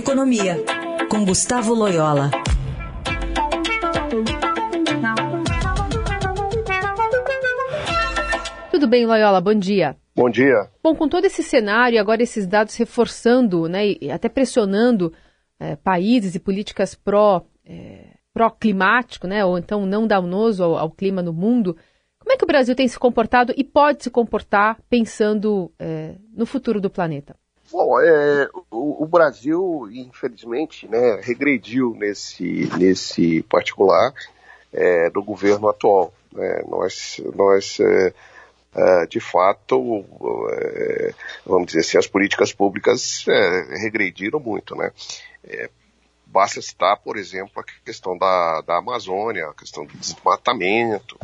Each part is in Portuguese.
Economia, com Gustavo Loyola. Tudo bem, Loyola? Bom dia. Bom dia. Bom, com todo esse cenário, agora esses dados reforçando, né, e até pressionando é, países e políticas pró, é, pró-climático, né, ou então não danoso ao, ao, clima no mundo, como é que o Brasil tem se comportado e pode se comportar pensando é, no futuro do planeta? Bom, é, o, o, Brasil, infelizmente, né, regrediu nesse, nesse particular é, do governo atual. Né? Nós, nós é, é de fato, é, vamos dizer assim, as políticas públicas é, regrediram muito. Né? basta citar, por exemplo, a questão da, da Amazônia, a questão do desmatamento,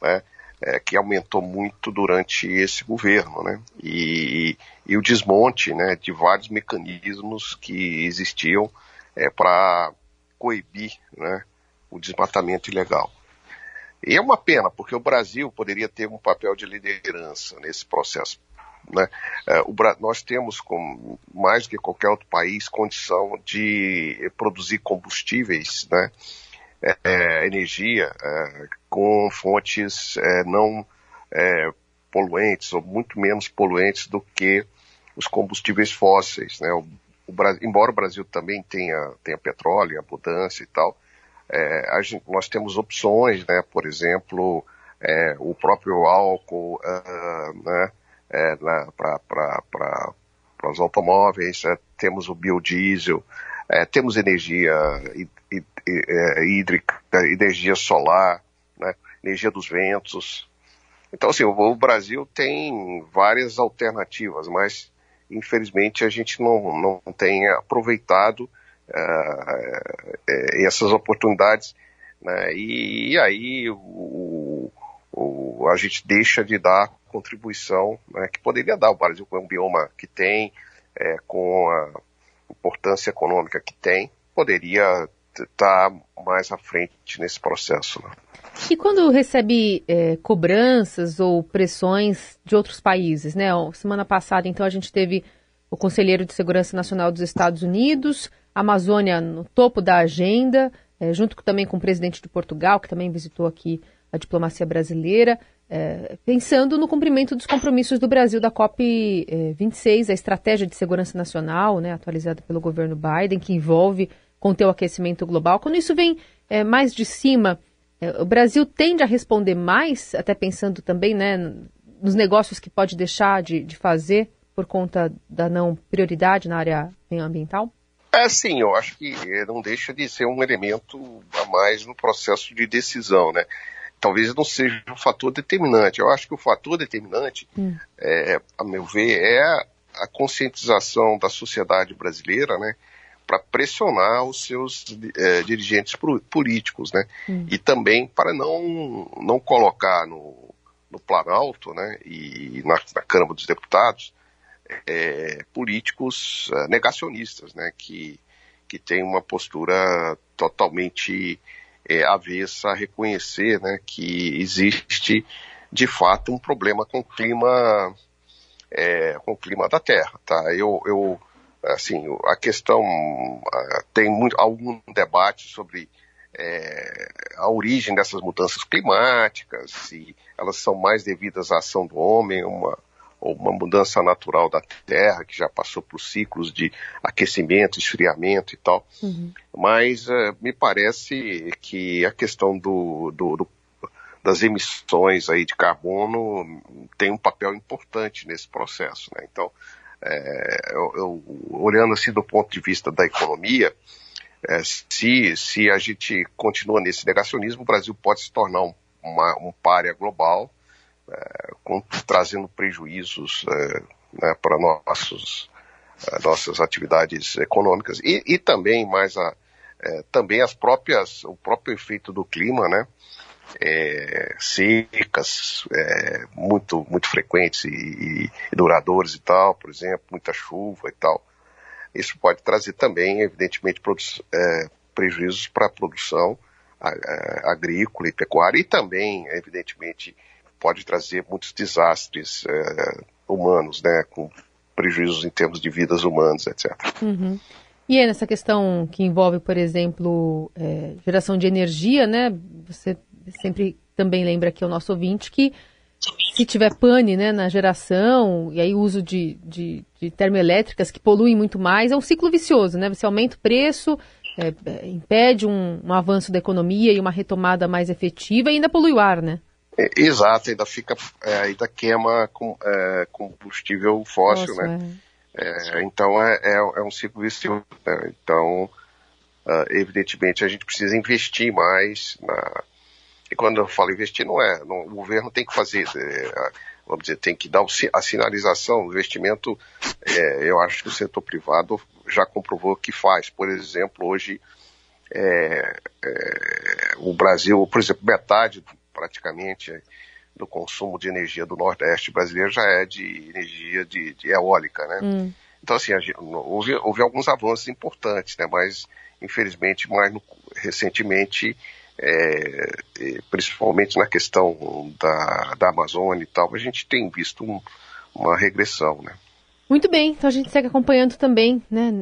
né? É, que aumentou muito durante esse governo, né? E, e o desmonte, né, de vários mecanismos que existiam é, para coibir, né, o desmatamento ilegal. E é uma pena, porque o Brasil poderia ter um papel de liderança nesse processo. Né? É, o, nós temos, com, mais do que qualquer outro país, condição de produzir combustíveis, né? É, é, energia é, com fontes é, não poluentes ou muito menos poluentes do que os combustíveis fósseis. Né? O, o, embora o Brasil também tenha, tenha petróleo, abundância e tal, gente, nós temos opções, né? por exemplo, o próprio álcool né? para os automóveis, temos o biodiesel, temos energia é, hídrica, energia solar, né, energia dos ventos. Então, assim, o, Brasil tem várias alternativas, mas infelizmente a gente não, não tem aproveitado uh, essas oportunidades, né, e, e, aí o, o, a gente deixa de dar contribuição né, que poderia dar. O Brasil com um bioma que tem, é, com a importância econômica que tem, poderia estar tá mais à frente nesse processo. Né? E quando recebe é, cobranças ou pressões de outros países, né? Semana passada, então, a gente teve o Conselheiro de Segurança Nacional dos Estados Unidos, a Amazônia no topo da agenda, é, junto também com o presidente de Portugal, que também visitou aqui a diplomacia brasileira, é, pensando no cumprimento dos compromissos do Brasil da COP26, a Estratégia de Segurança Nacional, né, atualizada pelo governo Biden, que envolve conter o aquecimento global. Quando isso vem é, mais de cima, é, o Brasil tende a responder mais, até pensando também né, nos negócios que pode deixar de, de fazer por conta da não prioridade na área ambiental? É sim, eu acho que não deixa de ser um elemento a mais no processo de decisão, né? Talvez não seja um fator determinante. Eu acho que o fator determinante, hum. é, a meu ver, é a conscientização da sociedade brasileira, né? para pressionar os seus é, dirigentes políticos, né? Hum. E também para não, não colocar no, no Planalto, né? E na, na Câmara dos Deputados é, políticos é, negacionistas, né? Que, que tem uma postura totalmente é, avessa a reconhecer, né? Que existe de fato um problema com o clima é, com o clima da Terra, tá? Eu, eu assim, a questão tem muito, algum debate sobre é, a origem dessas mudanças climáticas, se elas são mais devidas à ação do homem, uma, ou uma mudança natural da Terra, que já passou por ciclos de aquecimento, esfriamento e tal. Uhum. Mas uh, me parece que a questão do, do, do, das emissões aí de carbono tem um papel importante nesse processo. Né? Então, é, eu, eu, olhando assim do ponto de vista da economia, é, se, se a gente continua nesse negacionismo, o Brasil pode se tornar um, uma, um párea global, com, trazendo prejuízos é, né, para nossos, é, nossas atividades econômicas e, e também mais a, é, também as próprias o próprio efeito do clima, né? é, secas, é, muito, muito frequentes e, e duradouras e tal, por exemplo, muita chuva e tal. Isso pode trazer também, evidentemente, é, prejuízos para a produção agrícola e pecuária e também, evidentemente, pode trazer muitos desastres é, humanos, né, com prejuízos em termos de vidas humanas, etc. Uhum. E aí, nessa questão que envolve, por exemplo, é, geração de energia, né? Você sempre também lembra aqui ao nosso ouvinte que se tiver pane né, na geração, e aí uso de, de, de termoelétricas que poluem muito mais, é um ciclo vicioso, né? Você aumenta o preço, é, é, impede um, um, avanço da economia e uma retomada mais efetiva e ainda polui o ar, né? É, exato, ainda fica, é, ainda queima com, é, combustível fóssil, Nossa, né? É. então é, um ciclo vicioso. Né? Então, uh, evidentemente, a gente precisa investir mais na, e quando eu falo investir, não é. Não, o governo tem que fazer, é, vamos dizer, tem que dar a sinalização. O investimento, é, eu acho que o setor privado já comprovou que faz. Por exemplo, hoje é, é o Brasil, por exemplo, metade praticamente do consumo de energia do Nordeste brasileiro já é de energia de, de eólica, né? Hum. Então, assim, gente, houve, houve, alguns avanços importantes, né? Mas, infelizmente, mais no, recentemente é, principalmente na questão da, da Amazônia e tal, a gente tem visto um, uma regressão, né? Muito bem, então a gente segue acompanhando também né,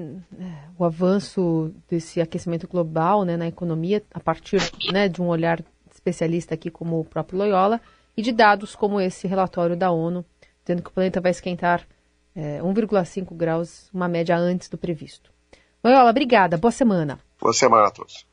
o avanço desse aquecimento global né, na economia, a partir né, de um olhar especialista aqui como o próprio Loyola, e de dados como esse relatório da ONU, dizendo que o planeta vai esquentar é, 1,5 graus, uma média antes do previsto. Loyola, obrigada, boa semana. Boa semana a todos.